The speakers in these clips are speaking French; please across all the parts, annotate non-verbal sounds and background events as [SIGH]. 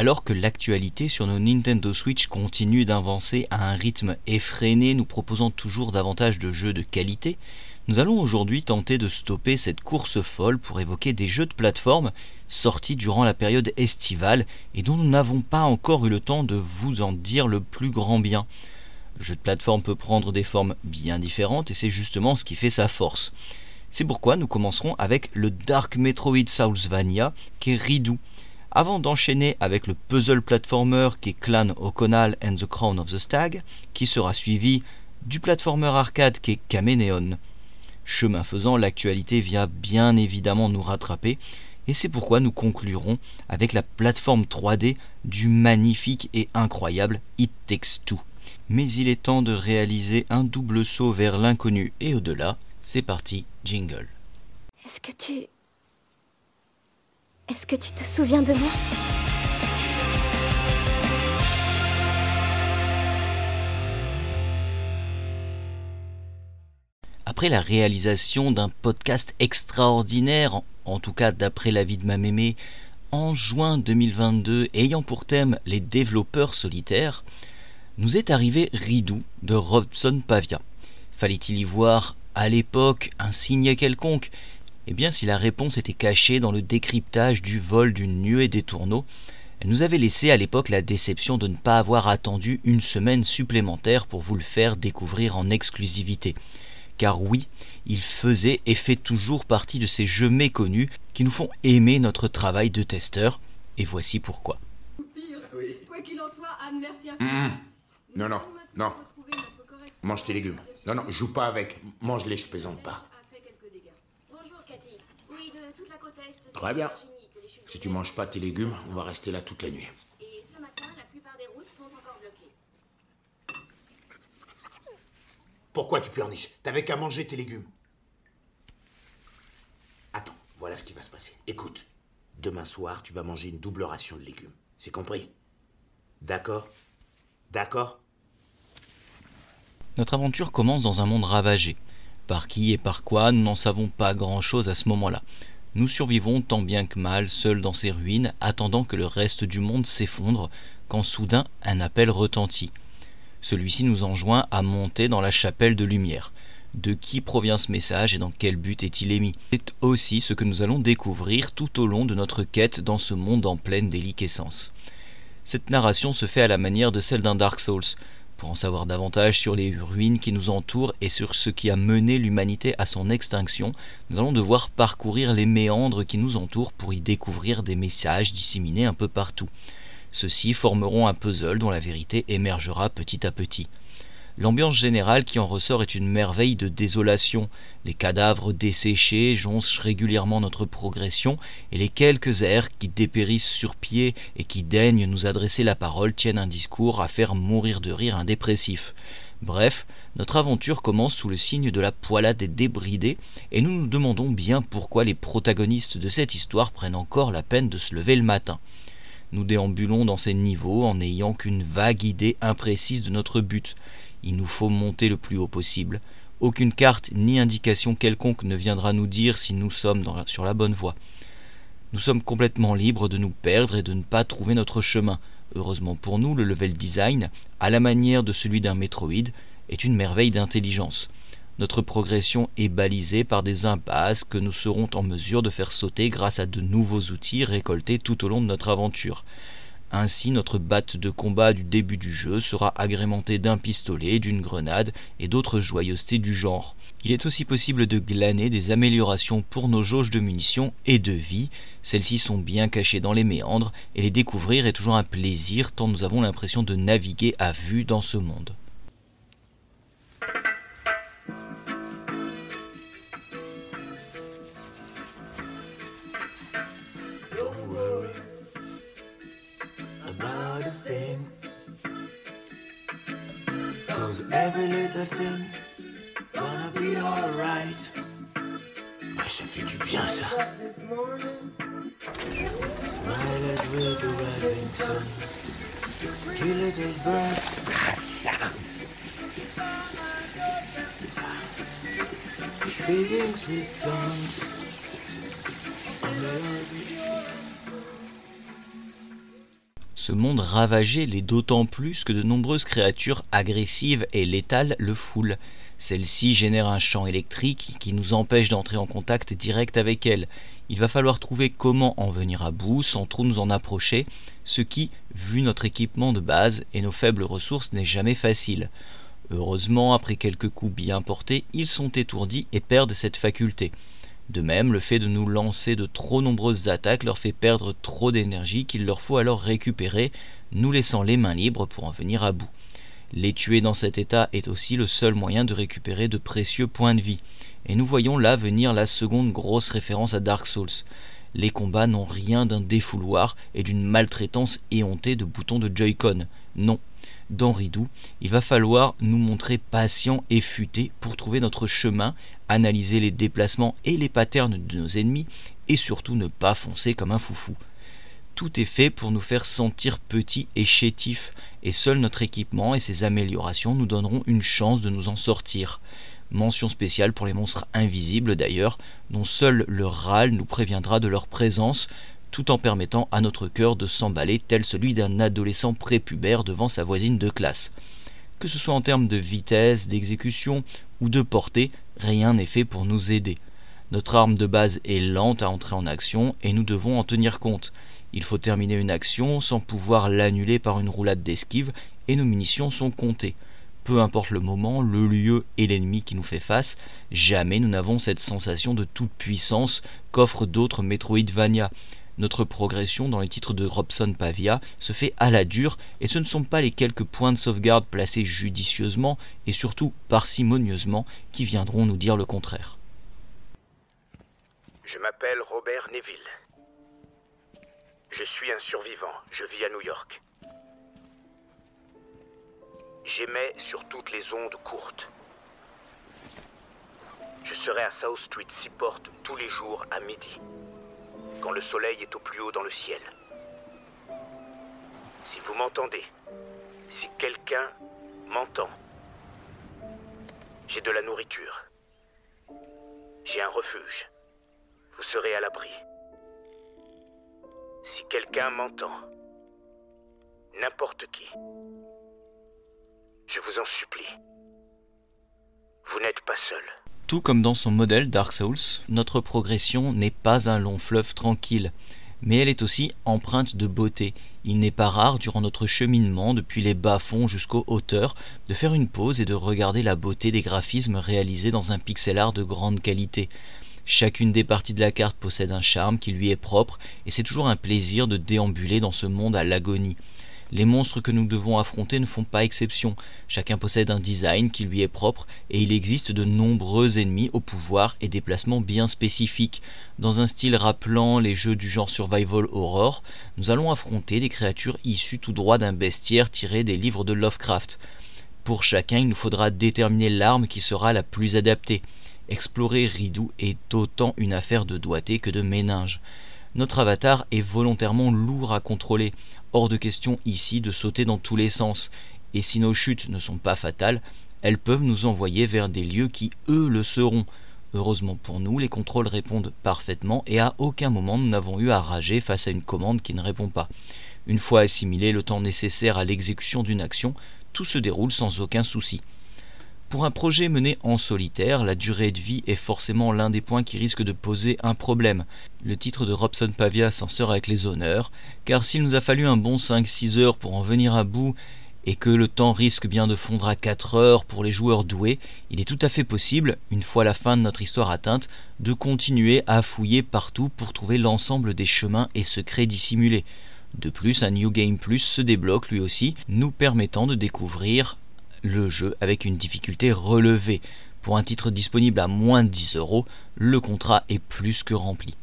Alors que l'actualité sur nos Nintendo Switch continue d'avancer à un rythme effréné, nous proposant toujours davantage de jeux de qualité, nous allons aujourd'hui tenter de stopper cette course folle pour évoquer des jeux de plateforme sortis durant la période estivale et dont nous n'avons pas encore eu le temps de vous en dire le plus grand bien. Le jeu de plateforme peut prendre des formes bien différentes et c'est justement ce qui fait sa force. C'est pourquoi nous commencerons avec le Dark Metroid Soulsvania qui est Ridou. Avant d'enchaîner avec le puzzle platformer qui est Clan O'Connell and the Crown of the Stag, qui sera suivi du platformer arcade qui est. Chemin faisant, l'actualité vient bien évidemment nous rattraper, et c'est pourquoi nous conclurons avec la plateforme 3D du magnifique et incroyable It Takes Two. Mais il est temps de réaliser un double saut vers l'inconnu et au-delà. C'est parti, jingle. Est-ce que tu... Est-ce que tu te souviens de moi? Après la réalisation d'un podcast extraordinaire, en tout cas d'après l'avis de ma mémé, en juin 2022 ayant pour thème les développeurs solitaires, nous est arrivé Ridou de Robson Pavia. Fallait-il y voir à l'époque un signe quelconque Eh bien, si la réponse était cachée dans le décryptage du vol d'une nuée des tourneaux, elle nous avait laissé à l'époque la déception de ne pas avoir attendu une semaine supplémentaire pour vous le faire découvrir en exclusivité. Car oui, il faisait et fait toujours partie de ces jeux méconnus qui nous font aimer notre travail de testeur, et voici pourquoi. Quoi qu'il en soit, Anne, merci Mmh. Non, non, non. Mange tes légumes. Non, non, joue pas avec. Mange-les, je plaisante pas. Bonjour Cathy. Oui, de toute la côte Est. c'est Très bien. Si tu manges pas tes légumes, on va rester là toute la nuit. Et ce matin, la plupart des routes sont encore bloquées. Pourquoi tu pleurniches? T'avais qu'à manger tes légumes. Attends, voilà ce qui va se passer. Écoute, demain soir, tu vas manger une double ration de légumes. C'est compris? D'accord? D'accord? Notre aventure commence dans un monde ravagé. Par qui et par quoi, nous n'en savons pas grand-chose à ce moment-là. Nous survivons tant bien que mal, seuls dans ces ruines, attendant que le reste du monde s'effondre, quand soudain un appel retentit. Celui-ci nous enjoint à monter dans la chapelle de lumière. De qui provient ce message et dans quel but est-il émis? C'est aussi ce que nous allons découvrir tout au long de notre quête dans ce monde en pleine déliquescence. Cette narration se fait à la manière de celle d'un Dark Souls. Pour en savoir davantage sur les ruines qui nous entourent et sur ce qui a mené l'humanité à son extinction, nous allons devoir parcourir les méandres qui nous entourent pour y découvrir des messages disséminés un peu partout. Ceux-ci formeront un puzzle dont la vérité émergera petit à petit. L'ambiance générale qui en ressort est une merveille de désolation. Les cadavres desséchés joncent régulièrement notre progression, et les quelques airs qui dépérissent sur pied et qui daignent nous adresser la parole tiennent un discours à faire mourir de rire un dépressif. Bref, notre aventure commence sous le signe de la poilade débridée, et nous nous demandons bien pourquoi les protagonistes de cette histoire prennent encore la peine de se lever le matin. Nous déambulons dans ces niveaux en n'ayant qu'une vague idée imprécise de notre but. Il nous faut monter le plus haut possible. Aucune carte ni indication quelconque ne viendra nous dire si nous sommes sur la bonne voie. Nous sommes complètement libres de nous perdre et de ne pas trouver notre chemin. Heureusement pour nous, le level design, à la manière de celui d'un Metroid, est une merveille d'intelligence. Notre progression est balisée par des impasses que nous serons en mesure de faire sauter grâce à de nouveaux outils récoltés tout au long de notre aventure. Ainsi, notre batte de combat du début du jeu sera agrémentée d'un pistolet, d'une grenade et d'autres joyeusetés du genre. Il est aussi possible de glaner des améliorations pour nos jauges de munitions et de vie. Celles-ci sont bien cachées dans les méandres et les découvrir est toujours un plaisir tant nous avons l'impression de naviguer à vue dans ce monde. Cause every little thing gonna be alright. Ah, ça fait du bien ça. Smile at with the rising sun. Three little birds. Ah, ça. Singing sweet songs. Monde ravagé l'est d'autant plus que de nombreuses créatures agressives et létales le foulent. Celle-ci génère un champ électrique qui nous empêche d'entrer en contact direct avec elle. Il va falloir trouver comment en venir à bout sans trop nous en approcher, ce qui, vu notre équipement de base et nos faibles ressources, n'est jamais facile. Heureusement, après quelques coups bien portés, ils sont étourdis et perdent cette faculté. De même, le fait de nous lancer de trop nombreuses attaques leur fait perdre trop d'énergie qu'il leur faut alors récupérer, nous laissant les mains libres pour en venir à bout. Les tuer dans cet état est aussi le seul moyen de récupérer de précieux points de vie. Et nous voyons là venir la seconde grosse référence à Dark Souls. Les combats n'ont rien d'un défouloir et d'une maltraitance éhontée de boutons de Joy-Con. Non. Dans Ridou, il va falloir nous montrer patients et futés pour trouver notre chemin, analyser les déplacements et les patterns de nos ennemis et surtout ne pas foncer comme un foufou. Tout est fait pour nous faire sentir petits et chétifs, et seul notre équipement et ses améliorations nous donneront une chance de nous en sortir. Mention spéciale pour les monstres invisibles d'ailleurs, dont seul le râle nous préviendra de leur présence, tout en permettant à notre cœur de s'emballer tel celui d'un adolescent prépubère devant sa voisine de classe. Que ce soit en termes de vitesse, d'exécution ou de portée, rien n'est fait pour nous aider. Notre arme de base est lente à entrer en action et nous devons en tenir compte. Il faut terminer une action sans pouvoir l'annuler par une roulade d'esquive et nos munitions sont comptées peu importe le moment, le lieu et l'ennemi qui nous fait face, jamais nous n'avons cette sensation de toute puissance qu'offrent d'autres Metroidvania. Notre progression dans les titres de Robson Pavia se fait à la dure et ce ne sont pas les quelques points de sauvegarde placés judicieusement et surtout parcimonieusement qui viendront nous dire le contraire. Je m'appelle Robert Neville. Je suis un survivant. Je vis à New York. J'émets sur toutes les ondes courtes. Je serai à South Street Seaport tous les jours à midi, quand le soleil est au plus haut dans le ciel. Si vous m'entendez, si quelqu'un m'entend, j'ai de la nourriture. J'ai un refuge. Vous serez à l'abri. Si quelqu'un m'entend, n'importe qui, je vous en supplie. Vous n'êtes pas seul. Tout comme dans son modèle Dark Souls, notre progression n'est pas un long fleuve tranquille, mais elle est aussi empreinte de beauté. Il n'est pas rare, durant notre cheminement depuis les bas-fonds jusqu'aux hauteurs, de faire une pause et de regarder la beauté des graphismes réalisés dans un pixel art de grande qualité. Chacune des parties de la carte possède un charme qui lui est propre, et c'est toujours un plaisir de déambuler dans ce monde à l'agonie. Les monstres que nous devons affronter ne font pas exception. Chacun possède un design qui lui est propre et il existe de nombreux ennemis au pouvoir et déplacements bien spécifiques. Dans un style rappelant les jeux du genre Survival Horror, nous allons affronter des créatures issues tout droit d'un bestiaire tiré des livres de Lovecraft. Pour chacun, il nous faudra déterminer l'arme qui sera la plus adaptée. Explorer Ridou est autant une affaire de doigté que de méninge. Notre avatar est volontairement lourd à contrôler. Hors de question ici de sauter dans tous les sens, et si nos chutes ne sont pas fatales, elles peuvent nous envoyer vers des lieux qui, eux, le seront. Heureusement pour nous, les contrôles répondent parfaitement et à aucun moment nous n'avons eu à rager face à une commande qui ne répond pas. Une fois assimilé le temps nécessaire à l'exécution d'une action, tout se déroule sans aucun souci. Pour un projet mené en solitaire, la durée de vie est forcément l'un des points qui risque de poser un problème. Le titre de Robson Pavia s'en sort avec les honneurs, car s'il nous a fallu un bon 5-6 heures pour en venir à bout, et que le temps risque bien de fondre à 4 heures pour les joueurs doués, il est tout à fait possible, une fois la fin de notre histoire atteinte, de continuer à fouiller partout pour trouver l'ensemble des chemins et secrets dissimulés. De plus, un New Game Plus se débloque lui aussi, nous permettant de découvrir le jeu avec une difficulté relevée. Pour un titre disponible à moins de 10 euros, le contrat est plus que rempli.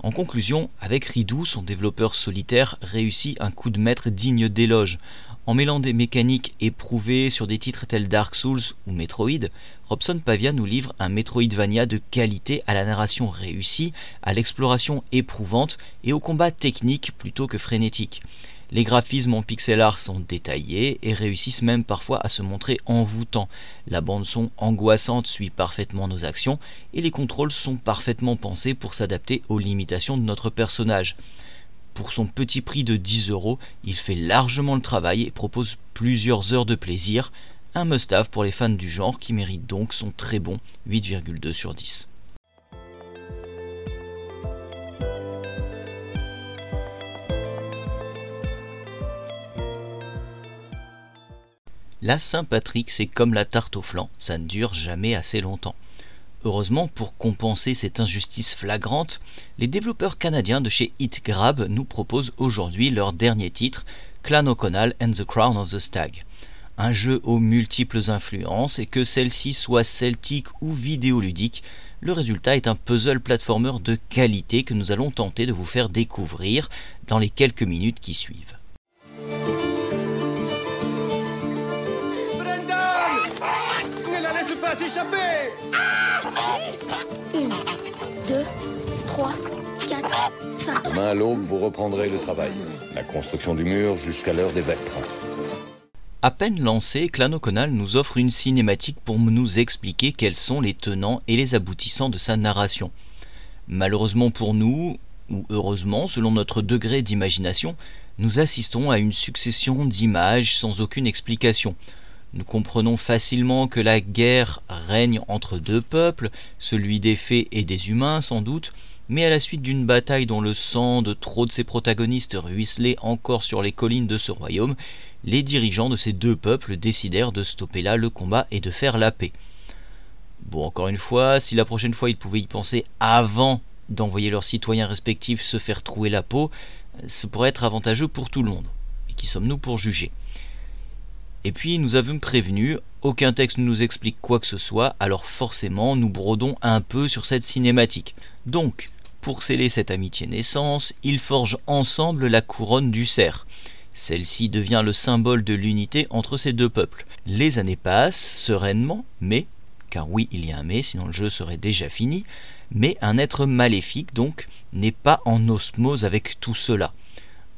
En conclusion, avec Ridou, son développeur solitaire réussit un coup de maître digne d'éloge. En mêlant des mécaniques éprouvées sur des titres tels Dark Souls ou Metroid, Robson Pavia nous livre un Metroidvania de qualité à la narration réussie, à l'exploration éprouvante et au combat technique plutôt que frénétique. Les graphismes en pixel art sont détaillés et réussissent même parfois à se montrer envoûtants. La bande son angoissante suit parfaitement nos actions et les contrôles sont parfaitement pensés pour s'adapter aux limitations de notre personnage. Pour son petit prix de 10 euros, il fait largement le travail et propose plusieurs heures de plaisir. Un must-have pour les fans du genre qui mérite donc son très bon 8,2 sur 10. La Saint-Patrick, c'est comme la tarte au flanc, ça ne dure jamais assez longtemps. Heureusement, pour compenser cette injustice flagrante, les développeurs canadiens de chez HitGrab nous proposent aujourd'hui leur dernier titre, Clan O'Connell and the Crown of the Stag. Un jeu aux multiples influences et que celle-ci soit celtique ou vidéoludique, le résultat est un puzzle platformer de qualité que nous allons tenter de vous faire découvrir dans les quelques minutes qui suivent. S'échapper Une, deux, trois, quatre, cinq. Demain à l'aube, vous reprendrez le travail. La construction du mur jusqu'à l'heure des vêtres. À peine lancé, Clan O'Connell nous offre une cinématique pour nous expliquer quels sont les tenants et les aboutissants de sa narration. Malheureusement pour nous, ou heureusement selon notre degré d'imagination, nous assistons à une succession d'images sans aucune explication. Nous comprenons facilement que la guerre règne entre deux peuples, celui des fées et des humains sans doute, mais à la suite d'une bataille dont le sang de trop de ses protagonistes ruisselait encore sur les collines de ce royaume, les dirigeants de ces deux peuples décidèrent de stopper là le combat et de faire la paix. Bon, encore une fois, si la prochaine fois ils pouvaient y penser avant d'envoyer leurs citoyens respectifs se faire trouer la peau, ce pourrait être avantageux pour tout le monde. Et qui sommes-nous pour juger? Et puis nous avons prévenu, aucun texte ne nous explique quoi que ce soit, alors forcément nous brodons un peu sur cette cinématique. Donc, pour sceller cette amitié naissance, ils forgent ensemble la couronne du cerf. Celle-ci devient le symbole de l'unité entre ces deux peuples. Les années passent sereinement, mais, car oui il y a un mais, sinon le jeu serait déjà fini, mais un être maléfique donc n'est pas en osmose avec tout cela.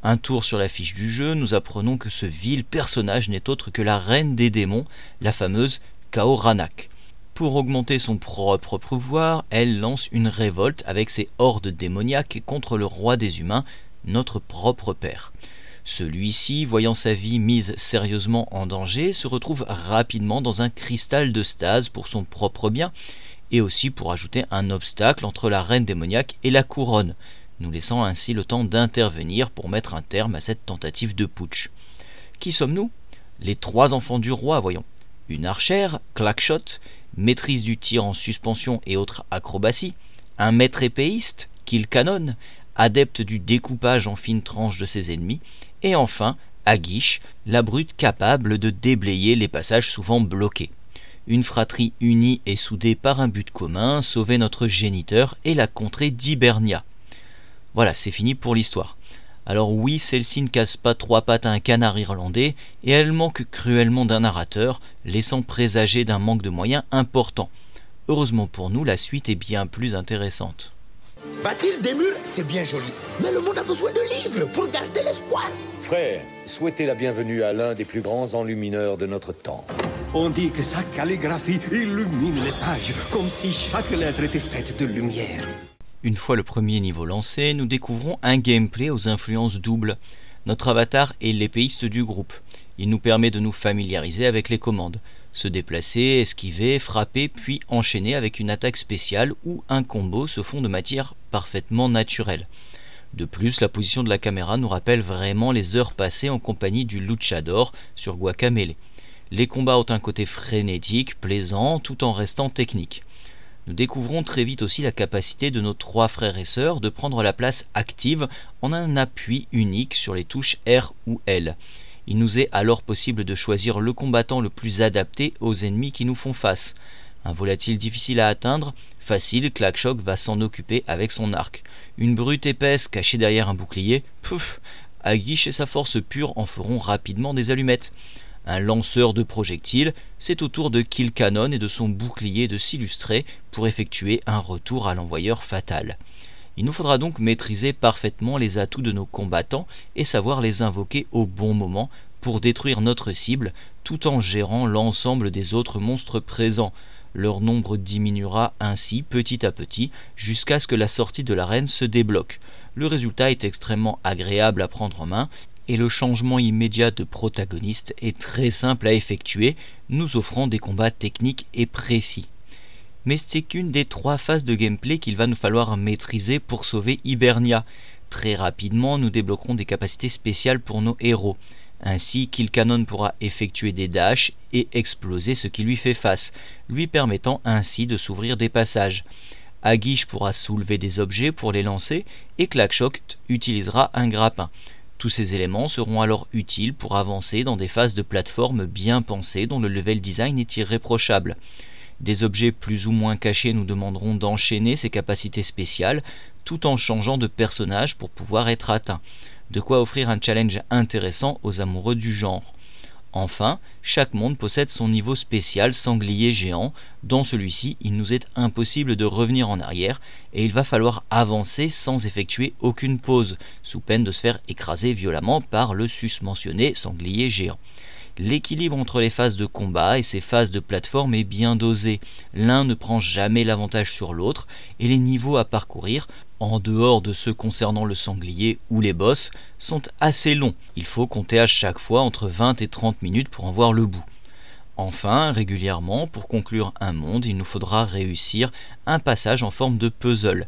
Un tour sur la fiche du jeu, nous apprenons que ce vil personnage n'est autre que la reine des démons, la fameuse Kaoranak. Pour augmenter son propre pouvoir, elle lance une révolte avec ses hordes démoniaques contre le roi des humains, notre propre père. Celui-ci, voyant sa vie mise sérieusement en danger, se retrouve rapidement dans un cristal de stase pour son propre bien, et aussi pour ajouter un obstacle entre la reine démoniaque et la couronne, nous laissant ainsi le temps d'intervenir pour mettre un terme à cette tentative de putsch. Qui sommes-nous? Les trois enfants du roi, voyons. Une archère, clackshot, maîtrise du tir en suspension et autres acrobaties, un maître épéiste, kill canon, adepte du découpage en fines tranches de ses ennemis, et enfin Aguiche, la brute capable de déblayer les passages souvent bloqués. Une fratrie unie et soudée par un but commun, sauver notre géniteur et la contrée d'Hibernia. Voilà, c'est fini pour l'histoire. Alors oui, celle-ci ne casse pas trois pattes à un canard irlandais, et elle manque cruellement d'un narrateur, laissant présager d'un manque de moyens important. Heureusement pour nous, la suite est bien plus intéressante. Bâtir des murs, c'est bien joli, mais le monde a besoin de livres pour garder l'espoir. Frère, souhaitez la bienvenue à l'un des plus grands enlumineurs de notre temps. On dit que sa calligraphie illumine les pages, comme si chaque lettre était faite de lumière. Une fois le premier niveau lancé, nous découvrons un gameplay aux influences doubles. Notre avatar est l'épéiste du groupe. Il nous permet de nous familiariser avec les commandes. Se déplacer, esquiver, frapper, puis enchaîner avec une attaque spéciale ou un combo se font de matière parfaitement naturelle. De plus, la position de la caméra nous rappelle vraiment les heures passées en compagnie du luchador sur Guacamele. Les combats ont un côté frénétique, plaisant, tout en restant technique. Nous découvrons très vite aussi la capacité de nos trois frères et sœurs de prendre la place active en un appui unique sur les touches R ou L. Il nous est alors possible de choisir le combattant le plus adapté aux ennemis qui nous font face. Un volatile difficile à atteindre, facile, Clackshock va s'en occuper avec son arc. Une brute épaisse cachée derrière un bouclier, pouf, Aguiche et sa force pure en feront rapidement des allumettes un lanceur de projectiles, c'est au tour de Kill Cannon et de son bouclier de s'illustrer pour effectuer un retour à l'envoyeur fatal. Il nous faudra donc maîtriser parfaitement les atouts de nos combattants et savoir les invoquer au bon moment pour détruire notre cible tout en gérant l'ensemble des autres monstres présents. Leur nombre diminuera ainsi petit à petit jusqu'à ce que la sortie de l'arène se débloque. le résultat est extrêmement agréable à prendre en main et le changement immédiat de protagoniste est très simple à effectuer, nous offrant des combats techniques et précis. Mais c'est qu'une des trois phases de gameplay qu'il va nous falloir maîtriser pour sauver Hibernia. Très rapidement, nous débloquerons des capacités spéciales pour nos héros. Ainsi, Killcanon pourra effectuer des dashs et exploser ce qui lui fait face, lui permettant ainsi de s'ouvrir des passages. Aguiche pourra soulever des objets pour les lancer et Clackshock utilisera un grappin. Tous ces éléments seront alors utiles pour avancer dans des phases de plateforme bien pensées dont le level design est irréprochable. Des objets plus ou moins cachés nous demanderont d'enchaîner ces capacités spéciales tout en changeant de personnage pour pouvoir être atteints de quoi offrir un challenge intéressant aux amoureux du genre. Enfin, chaque monde possède son niveau spécial sanglier géant. Dans celui-ci, il nous est impossible de revenir en arrière et il va falloir avancer sans effectuer aucune pause, sous peine de se faire écraser violemment par le susmentionné sanglier géant. L'équilibre entre les phases de combat et ces phases de plateforme est bien dosé. L'un ne prend jamais l'avantage sur l'autre et les niveaux à parcourir en dehors de ceux concernant le sanglier ou les boss, sont assez longs. Il faut compter à chaque fois entre 20 et 30 minutes pour en voir le bout. Enfin, régulièrement, pour conclure un monde, il nous faudra réussir un passage en forme de puzzle.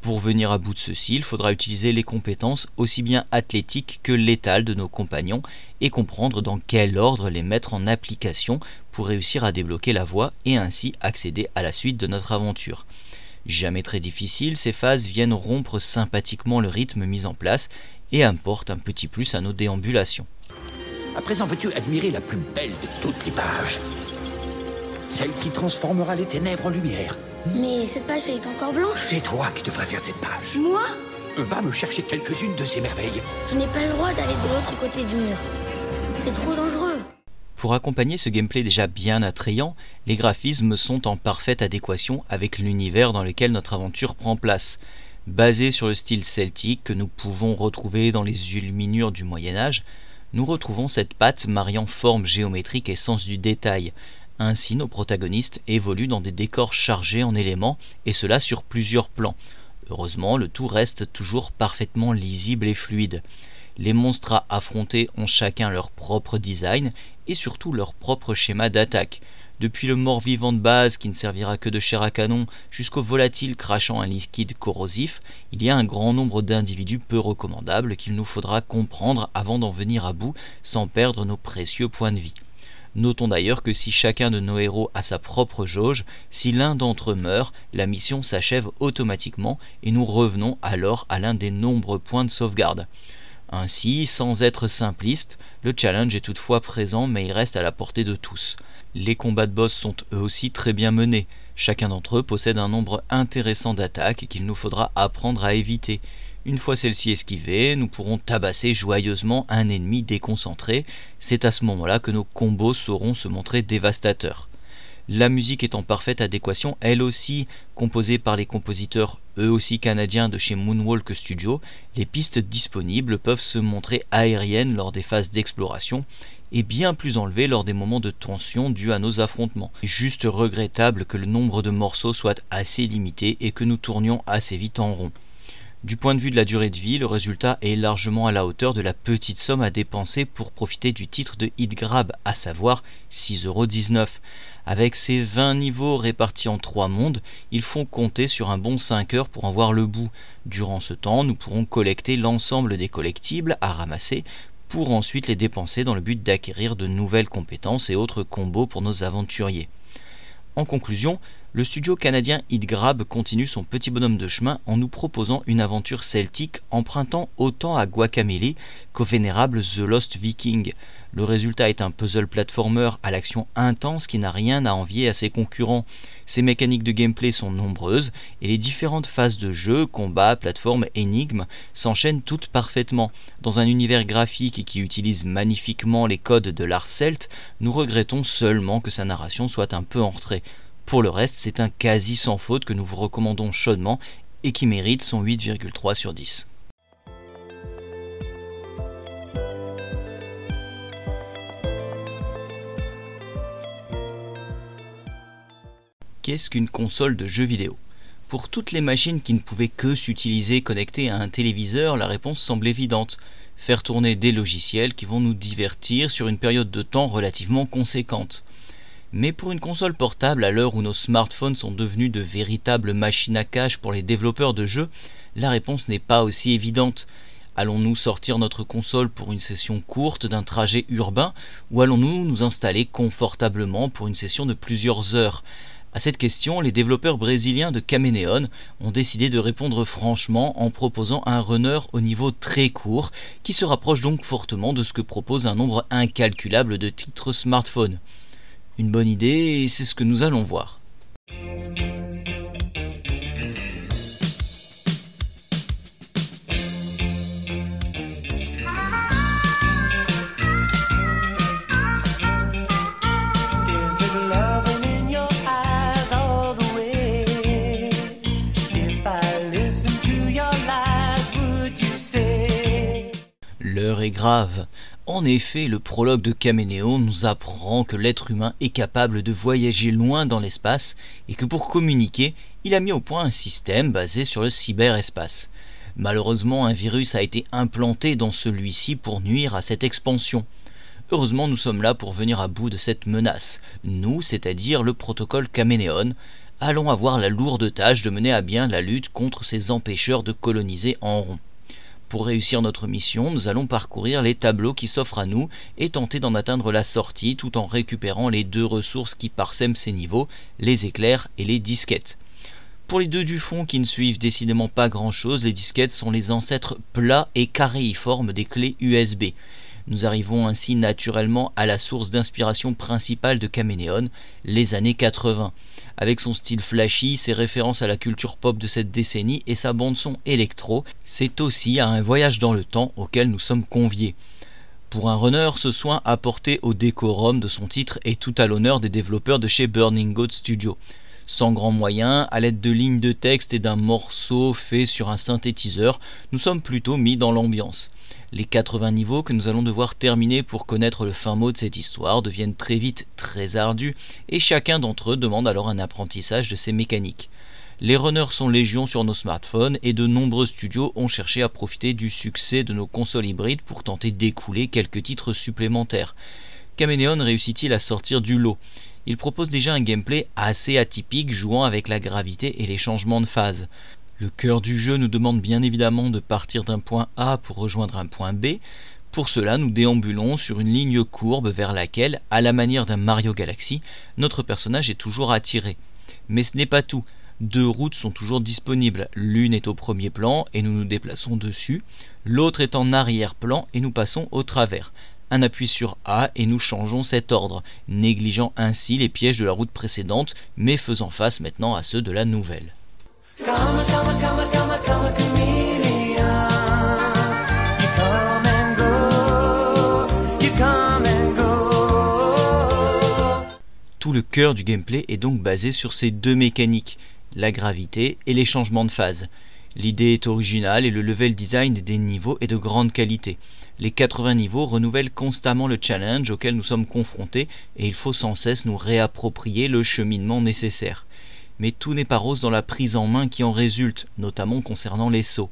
Pour venir à bout de ceci, il faudra utiliser les compétences aussi bien athlétiques que létales de nos compagnons et comprendre dans quel ordre les mettre en application pour réussir à débloquer la voie et ainsi accéder à la suite de notre aventure. Jamais très difficile, ces phases viennent rompre sympathiquement le rythme mis en place et apportent un petit plus à nos déambulations. À présent, veux-tu admirer la plus belle de toutes les pages? Celle qui transformera les ténèbres en lumière. Mais cette page, elle est encore blanche. C'est toi qui devrais faire cette page. Moi Va me chercher quelques-unes de ces merveilles. Je n'ai pas le droit d'aller de l'autre côté du mur. C'est trop dangereux. Pour accompagner ce gameplay déjà bien attrayant, les graphismes sont en parfaite adéquation avec l'univers dans lequel notre aventure prend place. Basé sur le style celtique que nous pouvons retrouver dans les illuminures du Moyen Âge, nous retrouvons cette patte mariant forme géométrique et sens du détail. Ainsi, nos protagonistes évoluent dans des décors chargés en éléments, et cela sur plusieurs plans. Heureusement, le tout reste toujours parfaitement lisible et fluide. Les monstres à affronter ont chacun leur propre design et surtout leur propre schéma d'attaque. Depuis le mort-vivant de base qui ne servira que de chair à canon jusqu'au volatile crachant un liquide corrosif, il y a un grand nombre d'individus peu recommandables qu'il nous faudra comprendre avant d'en venir à bout sans perdre nos précieux points de vie. Notons d'ailleurs que si chacun de nos héros a sa propre jauge, si l'un d'entre eux meurt, la mission s'achève automatiquement et nous revenons alors à l'un des nombreux points de sauvegarde. Ainsi, sans être simpliste, le challenge est toutefois présent mais il reste à la portée de tous. Les combats de boss sont eux aussi très bien menés. Chacun d'entre eux possède un nombre intéressant d'attaques qu'il nous faudra apprendre à éviter. Une fois celles-ci esquivées, nous pourrons tabasser joyeusement un ennemi déconcentré. C'est à ce moment-là que nos combos sauront se montrer dévastateurs. La musique est en parfaite adéquation, elle aussi composée par les compositeurs eux aussi canadiens de chez Moonwalk Studio, les pistes disponibles peuvent se montrer aériennes lors des phases d'exploration et bien plus enlevées lors des moments de tension dus à nos affrontements. Juste regrettable que le nombre de morceaux soit assez limité et que nous tournions assez vite en rond. Du point de vue de la durée de vie, le résultat est largement à la hauteur de la petite somme à dépenser pour profiter du titre de Hit Grab, à savoir 6,19€. Avec ces 20 niveaux répartis en 3 mondes, ils font compter sur un bon 5 heures pour en voir le bout. Durant ce temps, nous pourrons collecter l'ensemble des collectibles à ramasser pour ensuite les dépenser dans le but d'acquérir de nouvelles compétences et autres combos pour nos aventuriers. En conclusion, le studio canadien Grab continue son petit bonhomme de chemin en nous proposant une aventure celtique empruntant autant à Guacamele qu'au vénérable The Lost Viking. Le résultat est un puzzle platformer à l'action intense qui n'a rien à envier à ses concurrents. Ses mécaniques de gameplay sont nombreuses et les différentes phases de jeu, combat, plateforme, énigmes s'enchaînent toutes parfaitement. Dans un univers graphique qui utilise magnifiquement les codes de l'art celte, nous regrettons seulement que sa narration soit un peu en retrait. Pour le reste, c'est un quasi sans faute que nous vous recommandons chaudement et qui mérite son 8,3 sur 10. qu'est-ce qu'une console de jeux vidéo? Pour toutes les machines qui ne pouvaient que s'utiliser connectées à un téléviseur, la réponse semble évidente. Faire tourner des logiciels qui vont nous divertir sur une période de temps relativement conséquente. Mais pour une console portable, à l'heure où nos smartphones sont devenus de véritables machines à cache pour les développeurs de jeux, la réponse n'est pas aussi évidente. Allons-nous sortir notre console pour une session courte d'un trajet urbain ou allons-nous nous installer confortablement pour une session de plusieurs heures? À cette question, les développeurs brésiliens de Cameleon ont décidé de répondre franchement en proposant un runner au niveau très court qui se rapproche donc fortement de ce que propose un nombre incalculable de titres smartphones. Une bonne idée et c'est ce que nous allons voir. L'heure est grave. En effet, le prologue de Caménéon nous apprend que l'être humain est capable de voyager loin dans l'espace et que pour communiquer, il a mis au point un système basé sur le cyberespace. Malheureusement, un virus a été implanté dans celui-ci pour nuire à cette expansion. Heureusement, nous sommes là pour venir à bout de cette menace. Nous, c'est-à-dire le protocole Caménéon, allons avoir la lourde tâche de mener à bien la lutte contre ces empêcheurs de coloniser en rond. Pour réussir notre mission, nous allons parcourir les tableaux qui s'offrent à nous et tenter d'en atteindre la sortie tout en récupérant les deux ressources qui parsèment ces niveaux, les éclairs et les disquettes. Pour les deux du fond qui ne suivent décidément pas grand-chose, les disquettes sont les ancêtres plats et caréiformes des clés USB. Nous arrivons ainsi naturellement à la source d'inspiration principale de Caménéon, les années 80. Avec son style flashy, ses références à la culture pop de cette décennie et sa bande-son électro, c'est aussi un voyage dans le temps auquel nous sommes conviés. Pour un runner, ce soin apporté au décorum de son titre est tout à l'honneur des développeurs de chez Burning Goat Studio. Sans grands moyens, à l'aide de lignes de texte et d'un morceau fait sur un synthétiseur, nous sommes plutôt mis dans l'ambiance. Les 80 niveaux que nous allons devoir terminer pour connaître le fin mot de cette histoire deviennent très vite très ardus et chacun d'entre eux demande alors un apprentissage de ses mécaniques. Les runners sont légion sur nos smartphones et de nombreux studios ont cherché à profiter du succès de nos consoles hybrides pour tenter d'écouler quelques titres supplémentaires. Caménéon réussit-il à sortir du lot? Il propose déjà un gameplay assez atypique jouant avec la gravité et les changements de phase. Le cœur du jeu nous demande bien évidemment de partir d'un point A pour rejoindre un point B. Pour cela, nous déambulons sur une ligne courbe vers laquelle, à la manière d'un Mario Galaxy, notre personnage est toujours attiré. Mais ce n'est pas tout. Deux routes sont toujours disponibles. L'une est au premier plan et nous nous déplaçons dessus. L'autre est en arrière-plan et nous passons au travers. Un appui sur A et nous changeons cet ordre, négligeant ainsi les pièges de la route précédente, mais faisant face maintenant à ceux de la nouvelle. Tout le cœur du gameplay est donc basé sur ces deux mécaniques, la gravité et les changements de phase. L'idée est originale et le level design des niveaux est de grande qualité. Les 80 niveaux renouvellent constamment le challenge auquel nous sommes confrontés et il faut sans cesse nous réapproprier le cheminement nécessaire mais tout n'est pas rose dans la prise en main qui en résulte, notamment concernant les sauts.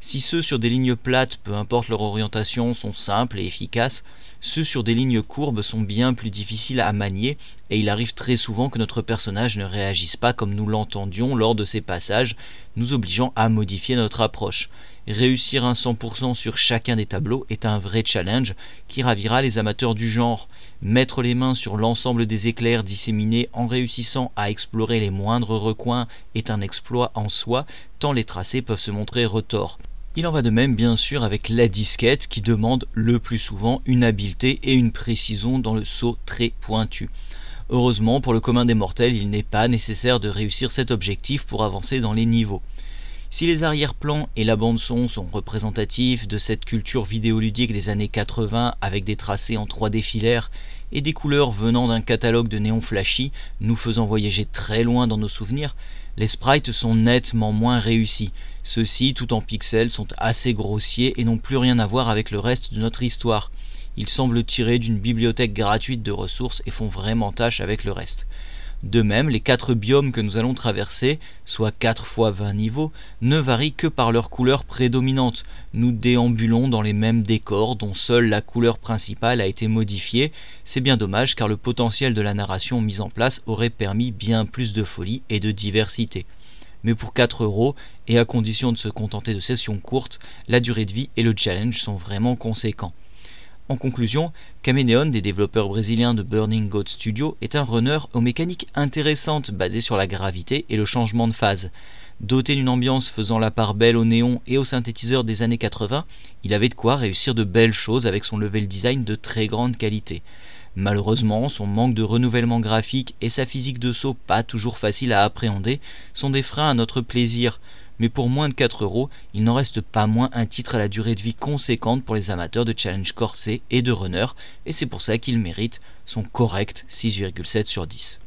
Si ceux sur des lignes plates, peu importe leur orientation, sont simples et efficaces, ceux sur des lignes courbes sont bien plus difficiles à manier et il arrive très souvent que notre personnage ne réagisse pas comme nous l'entendions lors de ces passages, nous obligeant à modifier notre approche. Réussir un 100% sur chacun des tableaux est un vrai challenge qui ravira les amateurs du genre. Mettre les mains sur l'ensemble des éclairs disséminés en réussissant à explorer les moindres recoins est un exploit en soi, tant les tracés peuvent se montrer retors. Il en va de même bien sûr avec la disquette qui demande le plus souvent une habileté et une précision dans le saut très pointu. Heureusement pour le commun des mortels, il n'est pas nécessaire de réussir cet objectif pour avancer dans les niveaux. Si les arrière-plans et la bande-son sont représentatifs de cette culture vidéoludique des années 80 avec des tracés en 3D filaires et des couleurs venant d'un catalogue de néons flashy nous faisant voyager très loin dans nos souvenirs, les sprites sont nettement moins réussis. Ceux-ci, tout en pixels, sont assez grossiers et n'ont plus rien à voir avec le reste de notre histoire. Ils semblent tirés d'une bibliothèque gratuite de ressources et font vraiment tâche avec le reste. De même, les quatre biomes que nous allons traverser, soit 4 fois 20 niveaux, ne varient que par leur couleur prédominante. Nous déambulons dans les mêmes décors dont seule la couleur principale a été modifiée. C'est bien dommage car le potentiel de la narration mise en place aurait permis bien plus de folie et de diversité. Mais pour 4 euros, et à condition de se contenter de sessions courtes, la durée de vie et le challenge sont vraiment conséquents. En conclusion, Caménéon, des développeurs brésiliens de Burning Goat Studio, est un runner aux mécaniques intéressantes basées sur la gravité et le changement de phase. Doté d'une ambiance faisant la part belle au néon et aux synthétiseurs des années 80, il avait de quoi réussir de belles choses avec son level design de très grande qualité. Malheureusement, son manque de renouvellement graphique et sa physique de saut pas toujours facile à appréhender sont des freins à notre plaisir mais pour moins de 4 euros, il n'en reste pas moins un titre à la durée de vie conséquente pour les amateurs de challenge corsé et de runner, et c'est pour ça qu'il mérite son correct 6,7 sur 10.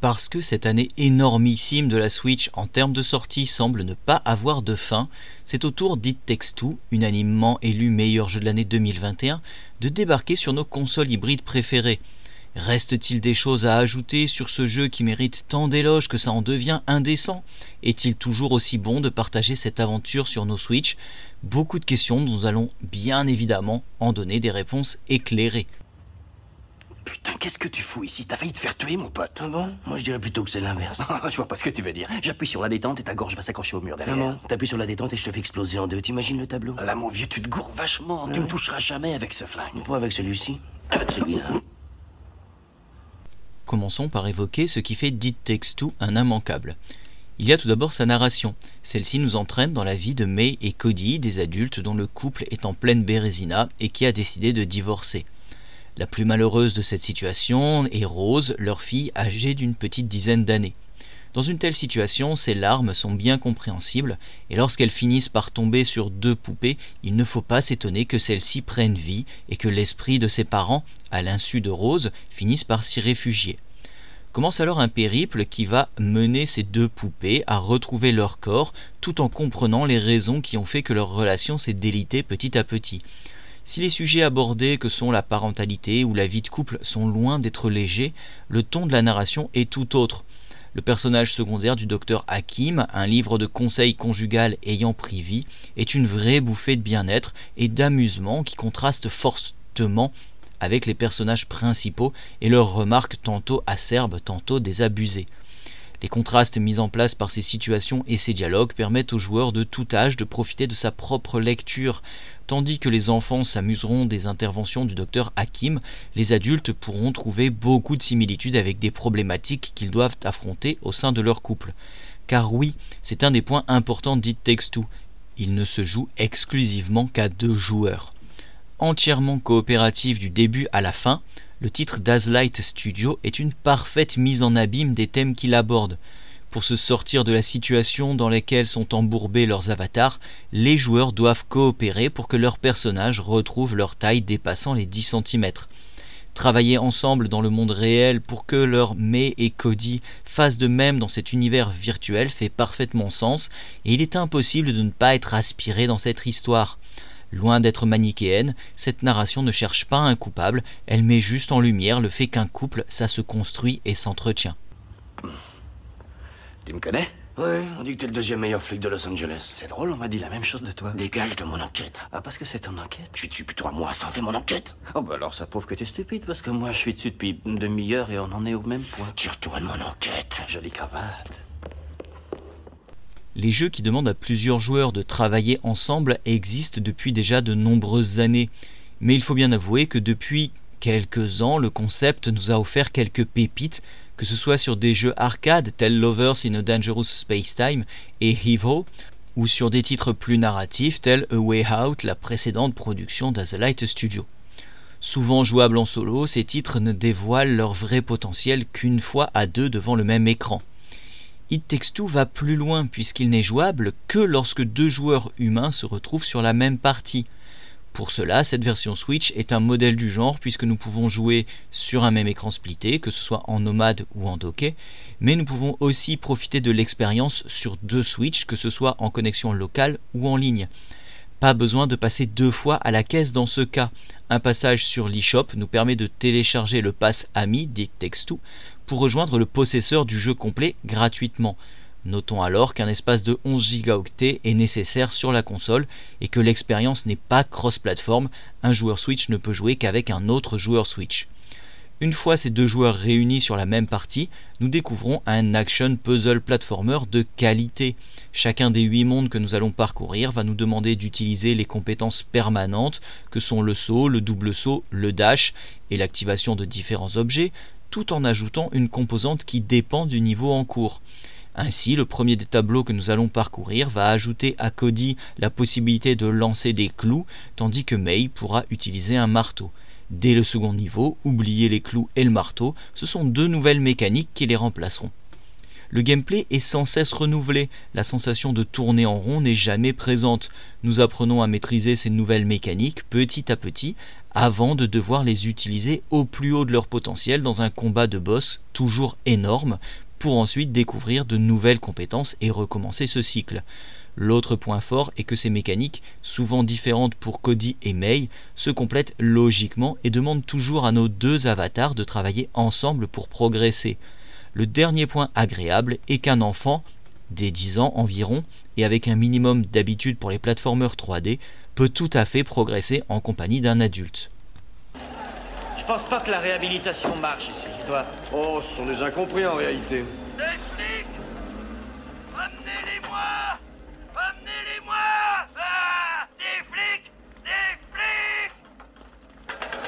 Parce que cette année énormissime de la Switch en termes de sortie semble ne pas avoir de fin, c'est au tour d'It Takes unanimement élu meilleur jeu de l'année 2021, de débarquer sur nos consoles hybrides préférées. Reste-t-il des choses à ajouter sur ce jeu qui mérite tant d'éloges que ça en devient indécent? Est-il toujours aussi bon de partager cette aventure sur nos Switch? Beaucoup de questions nous allons bien évidemment en donner des réponses éclairées. Putain, qu'est-ce que tu fous ici? T'as failli te faire tuer, mon pote. Ah bon? Moi, je dirais plutôt que c'est l'inverse. [LAUGHS] je vois pas ce que tu veux dire. J'appuie sur la détente et ta gorge va s'accrocher au mur derrière. Non, t'appuies sur la détente et je te fais exploser en deux. T'imagines le tableau? Là, mon vieux, tu te gourres vachement. Tu me toucheras jamais avec ce flingue. Pas avec celui-ci? Avec celui-là. [COUGHS] Commençons par évoquer ce qui fait Dit Takes Two un immanquable. Il y a tout d'abord sa narration. Celle-ci nous entraîne dans la vie de May et Cody, des adultes dont le couple est en pleine bérésina et qui a décidé de divorcer. La plus malheureuse de cette situation est Rose, leur fille âgée d'une petite dizaine d'années. Dans une telle situation, ces larmes sont bien compréhensibles, et lorsqu'elles finissent par tomber sur deux poupées, il ne faut pas s'étonner que celles-ci prennent vie et que l'esprit de ses parents, à l'insu de Rose, finisse par s'y réfugier. Commence alors un périple qui va mener ces deux poupées à retrouver leur corps, tout en comprenant les raisons qui ont fait que leur relation s'est délitée petit à petit. Si les sujets abordés que sont la parentalité ou la vie de couple sont loin d'être légers, le ton de la narration est tout autre. Le personnage secondaire du docteur Hakim, un livre de conseils conjugal ayant pris vie, est une vraie bouffée de bien-être et d'amusement qui contraste fortement avec les personnages principaux et leurs remarques tantôt acerbes, tantôt désabusées. Les contrastes mis en place par ces situations et ces dialogues permettent aux joueurs de tout âge de profiter de sa propre lecture. Tandis que les enfants s'amuseront des interventions du docteur Hakim, les adultes pourront trouver beaucoup de similitudes avec des problématiques qu'ils doivent affronter au sein de leur couple. Car oui, c'est un des points importants dit Textu. Il ne se joue exclusivement qu'à deux joueurs. Entièrement coopératif du début à la fin, le titre d'Azlight Studio est une parfaite mise en abîme des thèmes qu'il aborde. Pour se sortir de la situation dans laquelle sont embourbés leurs avatars, les joueurs doivent coopérer pour que leurs personnages retrouvent leur taille dépassant les 10 cm. Travailler ensemble dans le monde réel pour que leur May et Cody fassent de même dans cet univers virtuel fait parfaitement sens et il est impossible de ne pas être aspiré dans cette histoire. Loin d'être manichéenne, cette narration ne cherche pas un coupable, elle met juste en lumière le fait qu'un couple, ça se construit et s'entretient. Tu me connais? Ouais, on dit que t'es le deuxième meilleur flic de Los Angeles. C'est drôle, on m'a dit la même chose de toi. Dégage de mon enquête. Ah, parce que c'est ton enquête? Je suis dessus depuis trois mois, ça en fait mon enquête. Oh, bah alors ça prouve que t'es stupide, parce que moi je suis dessus depuis une demi-heure et on en est au même point. Tu retournes mon enquête. Jolie cravate. Les jeux qui demandent à plusieurs joueurs de travailler ensemble existent depuis déjà de nombreuses années. Mais il faut bien avouer que depuis quelques ans, le concept nous a offert quelques pépites, que ce soit sur des jeux arcade tels Lovers in a Dangerous Space Time et Evo, ou sur des titres plus narratifs tels A Way Out, la précédente production d'Azelight Studio. Souvent jouables en solo, ces titres ne dévoilent leur vrai potentiel qu'une fois à deux devant le même écran. It Takes va plus loin puisqu'il n'est jouable que lorsque deux joueurs humains se retrouvent sur la même partie. Pour cela, cette version Switch est un modèle du genre puisque nous pouvons jouer sur un même écran splitté, que ce soit en nomade ou en docké, mais nous pouvons aussi profiter de l'expérience sur deux Switch, que ce soit en connexion locale ou en ligne. Pas besoin de passer deux fois à la caisse dans ce cas. Un passage sur l'eShop nous permet de télécharger le pass Ami dit Text2 rejoindre le possesseur du jeu complet gratuitement. Notons alors qu'un espace de 11 Go est nécessaire sur la console et que l'expérience n'est pas cross-platform, un joueur Switch ne peut jouer qu'avec un autre joueur Switch. Une fois ces deux joueurs réunis sur la même partie, nous découvrons un action puzzle platformer de qualité. Chacun des huit mondes que nous allons parcourir va nous demander d'utiliser les compétences permanentes que sont le saut, le double saut, le dash et l'activation de différents objets, tout en ajoutant une composante qui dépend du niveau en cours. Ainsi, le premier des tableaux que nous allons parcourir va ajouter à Cody la possibilité de lancer des clous, tandis que May pourra utiliser un marteau. Dès le second niveau, oubliez les clous et le marteau, ce sont deux nouvelles mécaniques qui les remplaceront. Le gameplay est sans cesse renouvelé, la sensation de tourner en rond n'est jamais présente. Nous apprenons à maîtriser ces nouvelles mécaniques petit à petit avant de devoir les utiliser au plus haut de leur potentiel dans un combat de boss toujours énorme pour ensuite découvrir de nouvelles compétences et recommencer ce cycle. L'autre point fort est que ces mécaniques, souvent différentes pour Cody et May, se complètent logiquement et demandent toujours à nos deux avatars de travailler ensemble pour progresser. Le dernier point agréable est qu'un enfant, des 10 ans environ, et avec un minimum d'habitude pour les plateformeurs 3D, peut tout à fait progresser en compagnie d'un adulte. Je pense pas que la réhabilitation marche ici, toi. Oh, ce sont des incompris en réalité.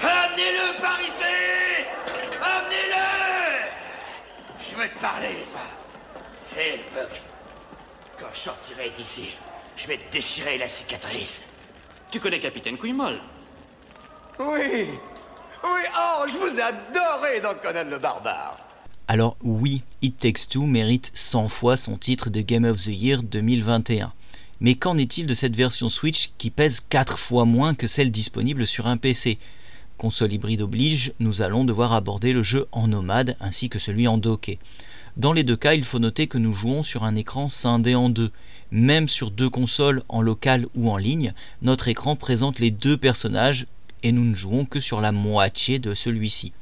Amenez-le par ici Amenez-le Je veux te parler, toi. Hé, Buck. Quand je je vais te déchirer la cicatrice. Tu connais Capitaine Couille-Molle? Oui Oui, oh, je vous ai adoré dans Conan le Barbare Alors oui, It Takes Two mérite 100 fois son titre de Game of the Year 2021. Mais qu'en est-il de cette version Switch qui pèse 4 fois moins que celle disponible sur un PC Console hybride oblige, nous allons devoir aborder le jeu en nomade ainsi que celui en docké. Dans les deux cas, il faut noter que nous jouons sur un écran scindé en deux. Même sur deux consoles en local ou en ligne, notre écran présente les deux personnages et nous ne jouons que sur la moitié de celui-ci.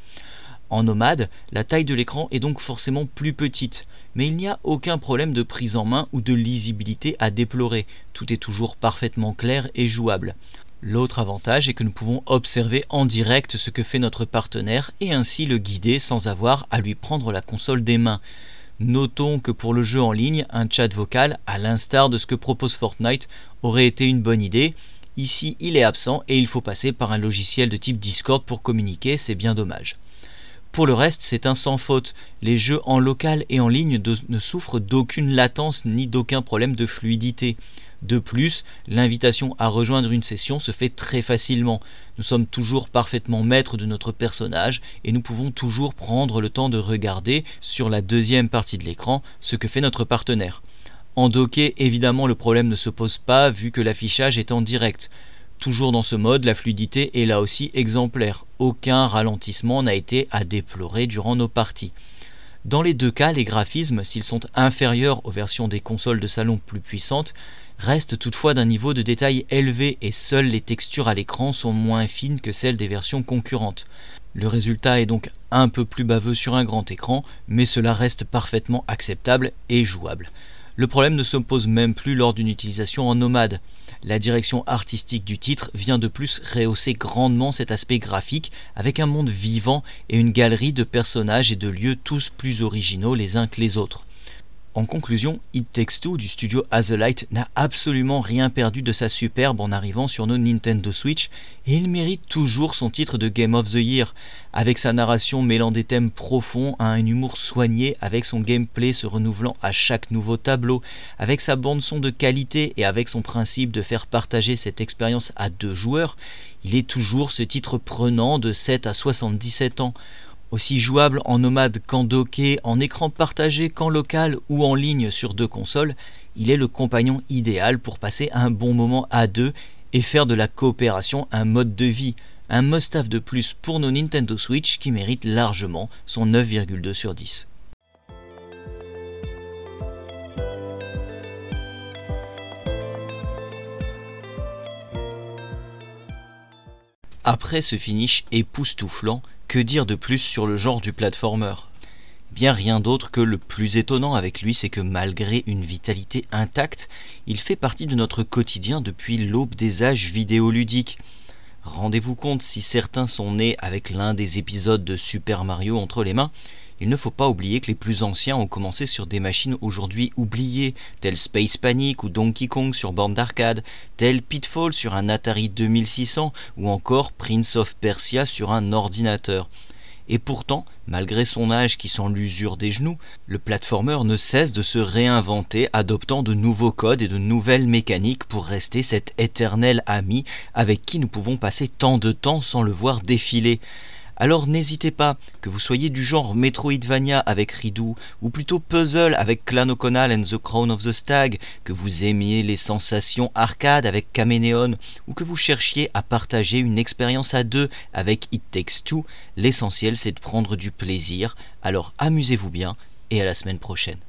En nomade, la taille de l'écran est donc forcément plus petite, mais il n'y a aucun problème de prise en main ou de lisibilité à déplorer, tout est toujours parfaitement clair et jouable. L'autre avantage est que nous pouvons observer en direct ce que fait notre partenaire et ainsi le guider sans avoir à lui prendre la console des mains. Notons que pour le jeu en ligne, un chat vocal, à l'instar de ce que propose Fortnite, aurait été une bonne idée. Ici, il est absent et il faut passer par un logiciel de type Discord pour communiquer, c'est bien dommage. Pour le reste, c'est un sans faute. Les jeux en local et en ligne ne souffrent d'aucune latence ni d'aucun problème de fluidité. De plus, l'invitation à rejoindre une session se fait très facilement. Nous sommes toujours parfaitement maîtres de notre personnage et nous pouvons toujours prendre le temps de regarder sur la deuxième partie de l'écran ce que fait notre partenaire. En docké, évidemment, le problème ne se pose pas vu que l'affichage est en direct. Toujours dans ce mode, la fluidité est là aussi exemplaire. Aucun ralentissement n'a été à déplorer durant nos parties. Dans les deux cas, les graphismes, s'ils sont inférieurs aux versions des consoles de salon plus puissantes, restent toutefois d'un niveau de détail élevé et seules les textures à l'écran sont moins fines que celles des versions concurrentes. Le résultat est donc un peu plus baveux sur un grand écran, mais cela reste parfaitement acceptable et jouable. Le problème ne s'oppose même plus lors d'une utilisation en nomade. La direction artistique du titre vient de plus rehausser grandement cet aspect graphique avec un monde vivant et une galerie de personnages et de lieux tous plus originaux les uns que les autres. En conclusion, It Takes Two du studio Azulite n'a absolument rien perdu de sa superbe en arrivant sur nos Nintendo Switch et il mérite toujours son titre de Game of the Year, avec sa narration mêlant des thèmes profonds à un humour soigné, avec son gameplay se renouvelant à chaque nouveau tableau, avec sa bande son de qualité et avec son principe de faire partager cette expérience à deux joueurs, il est toujours ce titre prenant de 7 à 77 ans. Aussi jouable en nomade qu'en docké, en écran partagé qu'en local ou en ligne sur deux consoles, il est le compagnon idéal pour passer un bon moment à deux et faire de la coopération un mode de vie, un must-have de plus pour nos Nintendo Switch qui mérite largement son 9,2 sur 10. Après ce finish époustouflant, que dire de plus sur le genre du platformer? Bien rien d'autre que le plus étonnant avec lui, c'est que malgré une vitalité intacte, il fait partie de notre quotidien depuis l'aube des âges vidéoludiques. Rendez-vous compte si certains sont nés avec l'un des épisodes de Super Mario entre les mains, il ne faut pas oublier que les plus anciens ont commencé sur des machines aujourd'hui oubliées, telles Space Panic ou Donkey Kong sur borne d'arcade, telles Pitfall sur un Atari 2600 ou encore Prince of Persia sur un ordinateur. Et pourtant, malgré son âge qui sent l'usure des genoux, le platformer ne cesse de se réinventer, adoptant de nouveaux codes et de nouvelles mécaniques pour rester cet éternel ami avec qui nous pouvons passer tant de temps sans le voir défiler. Alors n'hésitez pas, que vous soyez du genre Metroidvania avec Ridou, ou plutôt puzzle avec Clan O'Connell and the Crown of the Stag, que vous aimiez les sensations arcade avec Caménéon, ou que vous cherchiez à partager une expérience à deux avec It Takes Two, l'essentiel c'est de prendre du plaisir, alors amusez-vous bien, et à la semaine prochaine.